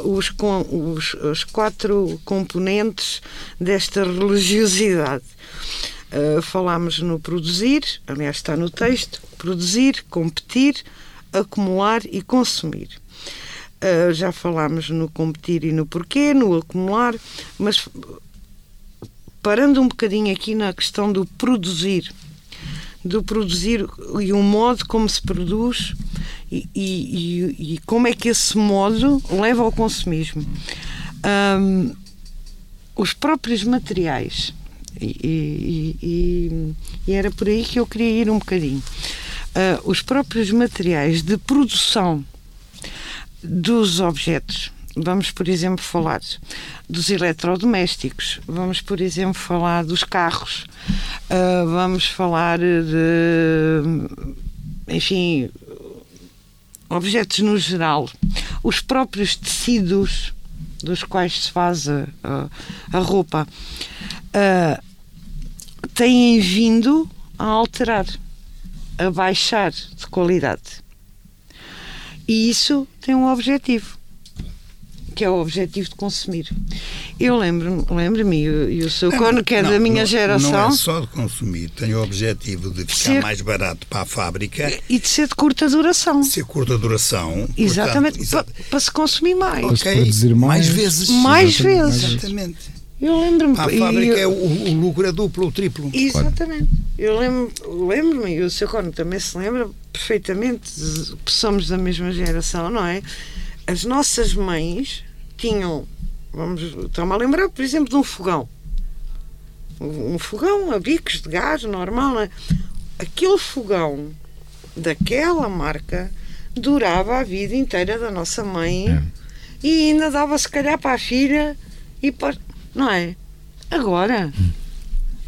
os, com, os, os quatro componentes desta religiosidade. Uh, falámos no produzir, aliás está no texto, produzir, competir, acumular e consumir. Uh, já falámos no competir e no porquê, no acumular, mas parando um bocadinho aqui na questão do produzir, do produzir e o modo como se produz e, e, e como é que esse modo leva ao consumismo. Um, os próprios materiais, e, e, era por aí que eu queria ir um bocadinho. Uh, os próprios materiais de produção dos objetos. Vamos, por exemplo, falar dos eletrodomésticos, vamos, por exemplo, falar dos carros, uh, vamos falar de, enfim, objetos no geral, os próprios tecidos dos quais se faz a, a, roupa, uh, têm vindo a alterar, a baixar de qualidade. E isso tem um objetivo, que é o objetivo de consumir. Eu lembro-me, lembro-me, e o seu Cono, que é não, da minha não, geração. Não é só de consumir, tem o objetivo de ficar ser, mais barato para a fábrica. E de ser de curta duração. De ser curta duração. Exatamente, portanto, para, para, se consumir mais. Okay, produzir mais, mais vezes. Mais vezes. Exatamente. Eu lembro-me. A fábrica eu, é o, o, lucro é duplo ou triplo. Exatamente. Eu lembro-me, lembro e o seu Cono também se lembra perfeitamente, somos da mesma geração, não é? As nossas mães tinham, vamos, estamos a lembrar, por exemplo, de um fogão. Um fogão a bicos de gás normal, não é? Aquele fogão daquela marca durava a vida inteira da nossa mãe é. e ainda dava se calhar para a filha e para não é? Agora.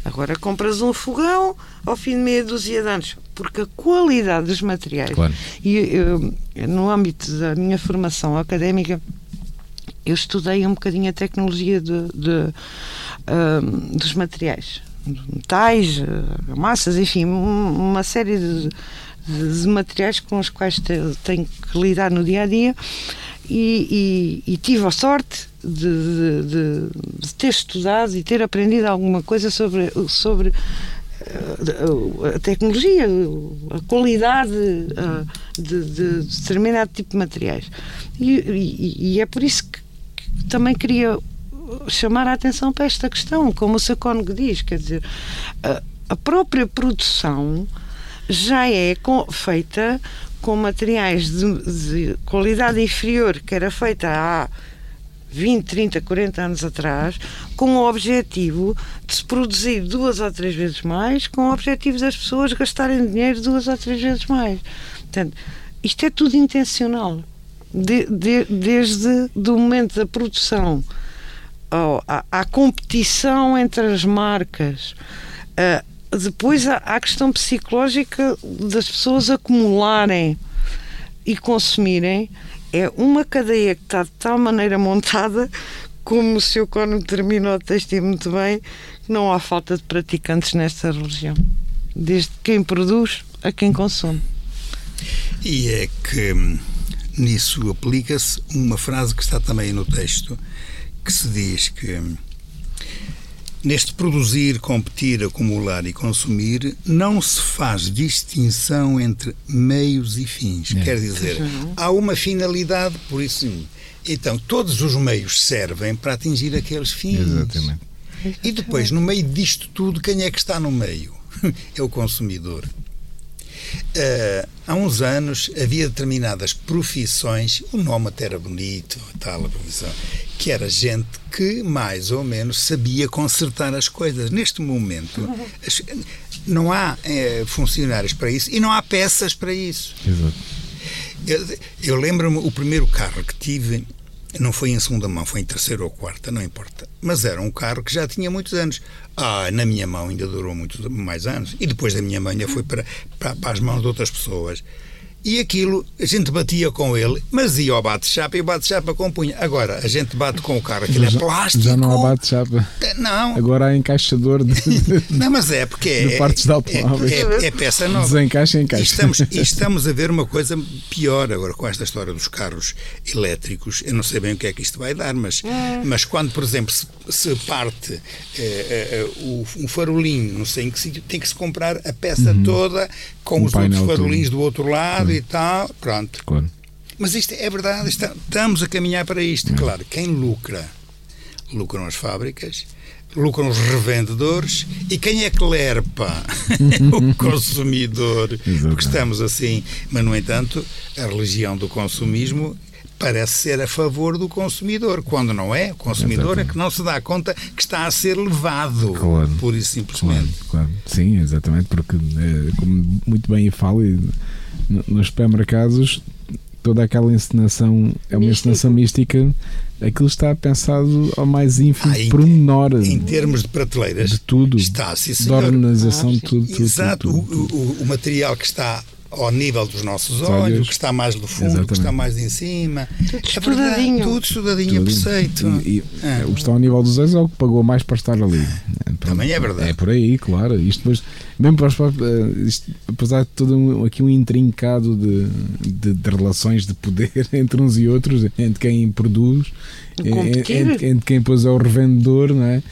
Agora compras um fogão ao fim de meia dúzia de anos, porque a qualidade dos materiais. Claro. E eu, no âmbito da minha formação académica, eu estudei um bocadinho a tecnologia de, de uh, dos materiais, metais, uh, massas, enfim, uma série de, de, materiais com os quais tenho que lidar no dia a dia e, e, e tive a sorte de, de, de, ter estudado e ter aprendido alguma coisa sobre, sobre eh, a tecnologia, a qualidade eh, de, de determinado tipo de materiais. E, e, é por isso que, também queria chamar a atenção para esta questão, como o Sr. Cónigo diz, quer dizer, a, a própria produção já é com, feita com materiais de, de, qualidade inferior que era feita há 20, 30, 40 anos atrás, com o objetivo de se produzir duas ou três vezes mais, com o objetivo das pessoas gastarem dinheiro duas ou três vezes mais. Portanto, isto é tudo intencional. De, de, desde o momento da produção à, competição entre as marcas, depois há, a questão psicológica das pessoas acumularem e consumirem. É uma cadeia que está de tal maneira montada, como o seu Cono terminou o texto muito bem, que não há falta de praticantes nesta religião. Desde quem produz a quem consome. E é que hum, nisso aplica-se uma frase que está também no texto, que se diz que hum, Neste produzir, competir, acumular e consumir, não se faz distinção entre meios e fins. É. Quer dizer, há uma finalidade, por isso. Então, todos os meios servem para atingir aqueles fins. Exatamente. E depois, no meio disto tudo, quem é que está no meio? É o consumidor. Uh, há uns anos havia determinadas profissões, o nome até era bonito, tal a profissão, que era gente que mais ou menos sabia consertar as coisas. Neste momento as, não há é, funcionários para isso e não há peças para isso. Exato. Eu, eu lembro-me o primeiro carro que tive não foi em segunda mão, foi em terceira ou quarta, não importa. Mas era um carro que já tinha muitos anos. Ah, na minha mão ainda durou muitos mais anos. E depois da minha mãe ainda foi para, para, para as mãos de outras pessoas. E aquilo, a gente batia com ele, mas ia ao bate-chapa e o bate-chapa compunha. Agora, a gente bate com o carro, aquilo é Já- plástico. Já não há bate-chapa. Não, Agora há encaixador de, não, mas é porque é, De partes de automóveis. é, é, é peça nova. desencaixa e E encaixa. estamos, e estamos a ver uma coisa pior agora com esta história dos carros elétricos. Eu não sei bem o que é que isto vai dar, mas, mas quando, por exemplo, se, se parte eh, eh, eh, o, um farolinho, não sei em que sítio, tem que se comprar a peça toda com Um os outros todo. farolinhos do outro lado e tal. Pronto. Claro. Mas isto é verdade, está- estamos a caminhar para isto. Claro, quem lucra? Lucram as fábricas, lucram os revendedores e quem é que lerpa? o consumidor. Porque estamos assim. Mas, no entanto, a religião do consumismo parece ser a favor do consumidor, quando não é. O consumidor é que não se dá conta que está a ser levado, Claro. por isso Claro, simplesmente. claro. Sim, exatamente, porque, eh, como muito bem falo, e no- nos supermercados toda aquela encenação é uma Místico. encenação mística, aquilo está pensado ao mais ínfimo Ah, em- pormenor Em termos de prateleiras, de tudo, está, sim, senhor. organização Ah, de sim. tudo, tudo, Exato, tudo, tudo, tudo. O, o- o material que está ao nível dos nossos Os olhos, olhos. o que está mais do fundo, o que Exatamente. está mais em cima. Tudo É verdade, estudadinho. tudo estudadinho, Tudo. perfeito. E, e, Ah. O que está ao nível dos olhos é o que pagou mais para estar ali. Pronto. Também é verdade. É por aí, claro. Isto depois, mesmo para os próprios- eh, isto, apesar de todo um, aqui um intrincado de, de, de relações de poder entre uns e outros, entre quem produz, eh, entre, entre quem depois é o revendedor, não é?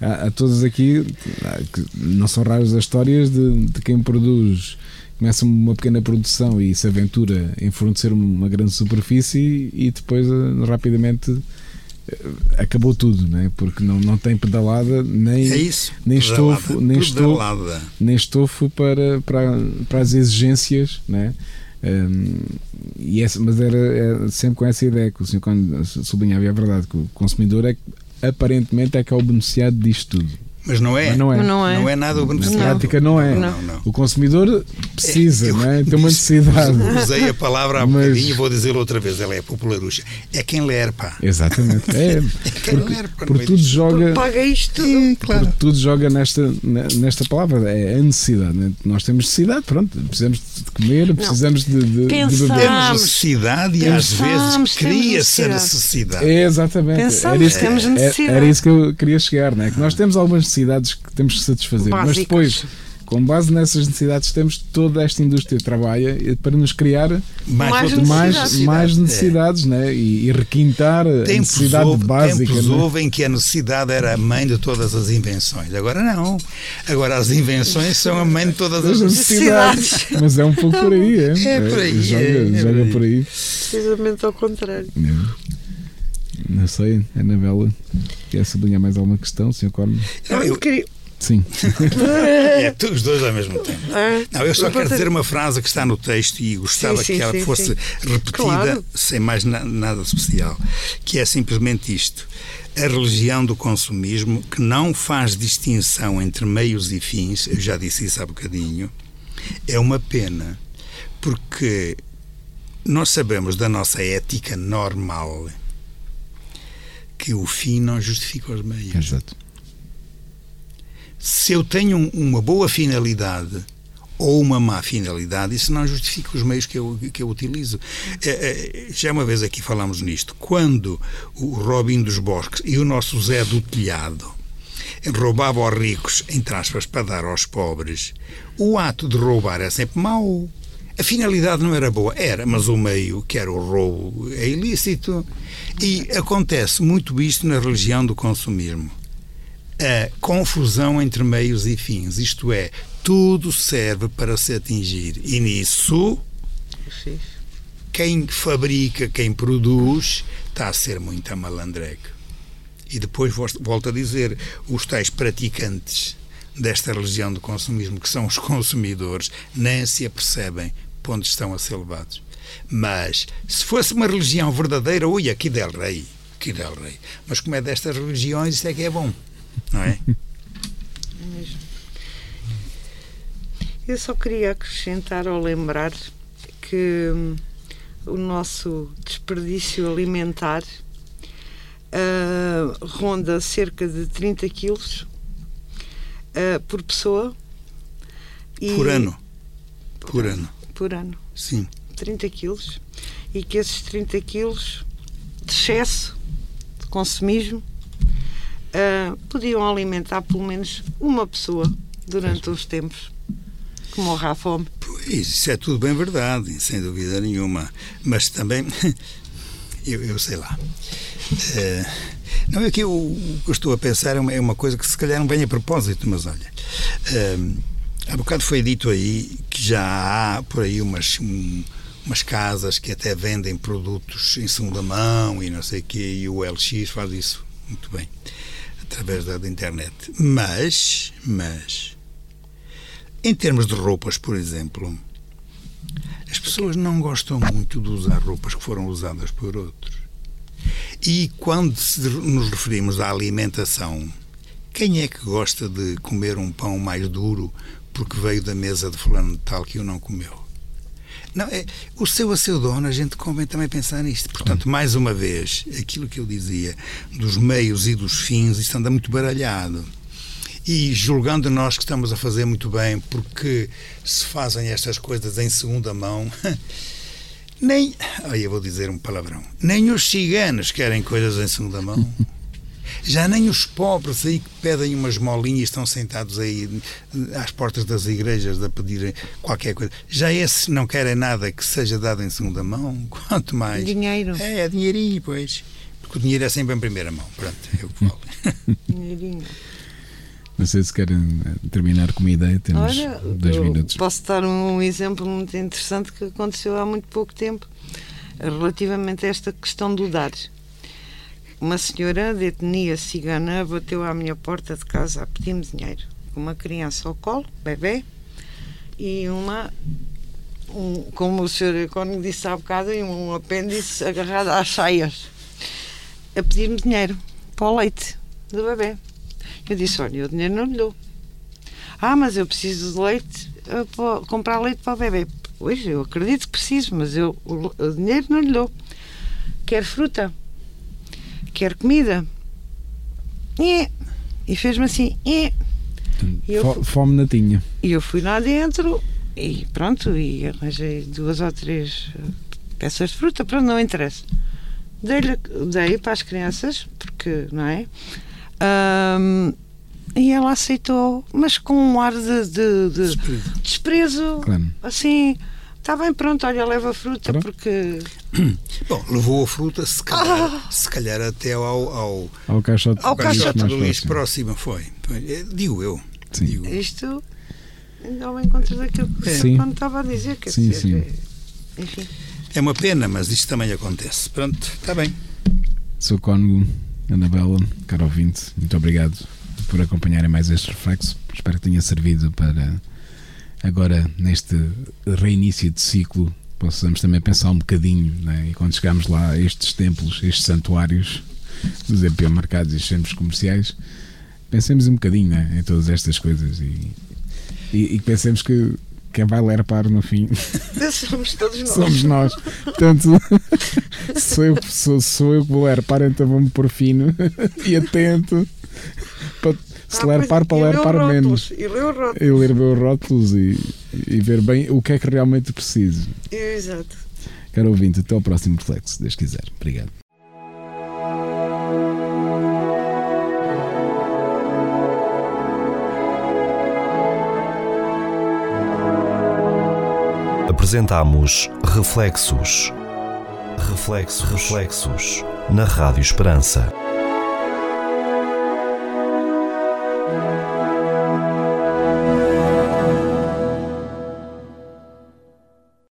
Há, há todos aqui, há não são raras as histórias de, de quem produz. Começa uma pequena produção e se aventura em fornecer uma grande superfície e depois eh, rapidamente eh, acabou tudo, né? porque não, não tem pedalada nem, É isso. nem pedalada, estofo, nem estofo, pedalada. nem estofo para, para, para as exigências, né? Hum, e essa, mas era, é sempre com essa ideia que o senhor quando sublinhava, e é verdade, que o consumidor é aparentemente é que é o beneficiado disto tudo. Mas não é. Mas não é. Mas não é. Não é nada o Na beneficiado. prática não é. Não, não. O consumidor precisa, Eu não é? tem uma necessidade. Usei a palavra há Mas- bocadinho e vou dizê-lo outra vez. Ela é popularucha. É quem lerpa. Exatamente. É, quem porque, lerpa, não porque é tudo disto. joga. Paga isto tudo. É, claro. Porque tudo joga nesta, ne- nesta palavra, é a necessidade. né? Nós temos necessidade, pronto, precisamos de comer, precisamos de, de, de Pensar. beber. Temos necessidade e às vezes cria-se a necessidade. É, exatamente. Pensamos, era, isso, temos é- necessidade. era isso que eu queria chegar, né? que nós temos algumas necessidades que temos que satisfazer, mas Básicas. depois, com base nessas necessidades, temos toda esta indústria que trabalha eh, para nos criar Mais mais, necessidades. mais É. necessidades né? e, e requintar a Tempos necessidade houve, básica. tempos né? houve em que a necessidade era a mãe de todas as invenções. Agora não. Agora as invenções são a mãe de todas as necessidades. necessidades. Mas é um pouco por aí, é? É por aí, Joga, é, é joga por aí. por aí. Precisamente ao contrário. Não, sei, Anabela, quer sublinhar mais alguma questão, Sr. Corno? Não, eu- queria. Sim. é, tu, os dois ao mesmo tempo. Ah, Não, eu só quero dizer uma frase que está no texto e gostava Sim, sim, que ela sim, fosse sim. repetida Claro. sem mais na- nada especial, que é simplesmente isto. A religião do consumismo que não faz distinção entre meios e fins, eu já disse isso há bocadinho, é uma pena, porque nós sabemos da nossa ética normal que o fim não justifica os meios Exato. se eu tenho um- uma boa finalidade ou uma má finalidade, isso não justifica os meios que eu, que eu utilizo. É, é, já uma vez aqui falámos nisto. Quando o Robin dos Bosques e o nosso Zé do Telhado roubava aos ricos, entre aspas, para dar aos pobres, o ato de roubar é sempre mau. A finalidade não era boa, era, mas o meio, que era o roubo, é ilícito. E acontece muito isto na religião do consumismo a confusão entre meios e fins, isto é, tudo serve para se atingir. E nisso, quem fabrica, quem produz, está a ser muito malandreco. E depois volto a dizer, os tais praticantes desta religião do consumismo, que são os consumidores, nem se apercebem para onde estão a ser levados. Mas, se fosse uma religião verdadeira, ui, aqui del rei, aqui del rei. Mas como é destas religiões, isso é que é bom, não é? Eu só queria acrescentar ou lembrar que hum, o nosso desperdício alimentar ah, ronda cerca de 30 quilos ah, por pessoa. E- Por ano. Por ano, Por ano. sim. 30 quilos e que esses 30 quilos de excesso de consumismo uh, podiam alimentar pelo menos uma pessoa durante uns tempos que morra à fome. Pois, isso é tudo bem verdade, sem dúvida nenhuma. Mas também, eu, eu sei lá. Uh, não, é que eu, o que eu estou a pensar é uma, é uma, coisa que se calhar não vem a propósito, mas olha. Uh, há bocado foi dito aí que já há por aí umas. Um, umas casas que até vendem produtos em segunda mão e não sei o quê, e o LX faz isso muito bem, através da, da internet. Mas, mas, em termos de roupas, por exemplo, as pessoas não gostam muito de usar roupas que foram usadas por outros. E quando nos referimos à alimentação, quem é que gosta de comer um pão mais duro porque veio da mesa de fulano de tal que o não comeu? Não, é, o seu a seu dono, a gente convém também pensar nisto. Portanto, mais uma vez, aquilo que eu dizia dos meios e dos fins, isto anda muito baralhado. E julgando nós que estamos a fazer muito bem, porque se fazem estas coisas em segunda mão, nem. Aí eu vou dizer um palavrão. Nem os ciganos querem coisas em segunda mão. Já nem os pobres aí que pedem umas molinhas estão sentados aí às portas das igrejas a pedir qualquer coisa. Já esses não querem nada que seja dado em segunda mão, quanto mais. Dinheiro. É, é dinheirinho, pois. Porque o dinheiro é sempre em primeira mão. Pronto, é o que falo. Dinheirinho. Não sei se querem terminar com uma ideia, temos Olha, dois minutos. Posso dar um exemplo muito interessante que aconteceu há muito pouco tempo, relativamente a esta questão do dar uma senhora de etnia cigana bateu à minha porta de casa a pedir-me dinheiro. Uma criança ao colo, bebê, e uma, um, como o senhor Econo disse há bocado, um apêndice agarrado às saias, a pedir-me dinheiro para o leite do bebê. Eu disse: Olha, o dinheiro não lhe dou. Ah, mas eu preciso de leite, eh, para comprar leite para o bebê. Pois, eu acredito que preciso, mas eu o dinheiro não lhe dou. Quer fruta? Quer comida. É. E fez-me assim, é. E eu, Fome não tinha. E eu fui lá dentro e pronto, e arranjei duas ou três eh, peças de fruta, pronto, não interessa. Dei, dei para as crianças, porque, não é? Um, e ela aceitou, mas com um ar de, de, de desprezo, desprezo claro. assim Está bem, pronto, olha, leva a fruta pronto. porque. Bom, levou a fruta, se calhar, ah. se calhar até ao, ao, ao caixote, ao caixote do lixo próximo. Foi. É, digo eu. Sim. Digo. Isto ainda ao encontro daquilo que é. quando estava a dizer. Quer sim, dizer, sim. É, enfim. É uma pena, mas isto também acontece. Pronto, está bem. Sou Cónigo, Anabela, caro ouvinte, muito obrigado por acompanharem mais este reflexo. Espero que tenha servido para agora neste reinício de ciclo possamos também pensar um bocadinho né? e quando chegamos lá a estes templos, estes santuários dos marcados e centros comerciais pensemos um bocadinho né? em todas estas coisas e, e, e pensemos que quem vai lerpar no fim somos todos nós. Somos nós. Portanto, sou eu, sou, sou eu que vou lerpar, então vou-me pôr fino e atento para se ah, ler par para ler par menos. E ler rótulos. E ler bem os rótulos e, e ver bem o que é que realmente preciso. Exato. Caro ouvinte, até ao próximo reflexo, Deus quiser. Obrigado. Apresentamos Reflexos. Reflexos, reflexos na Rádio Esperança.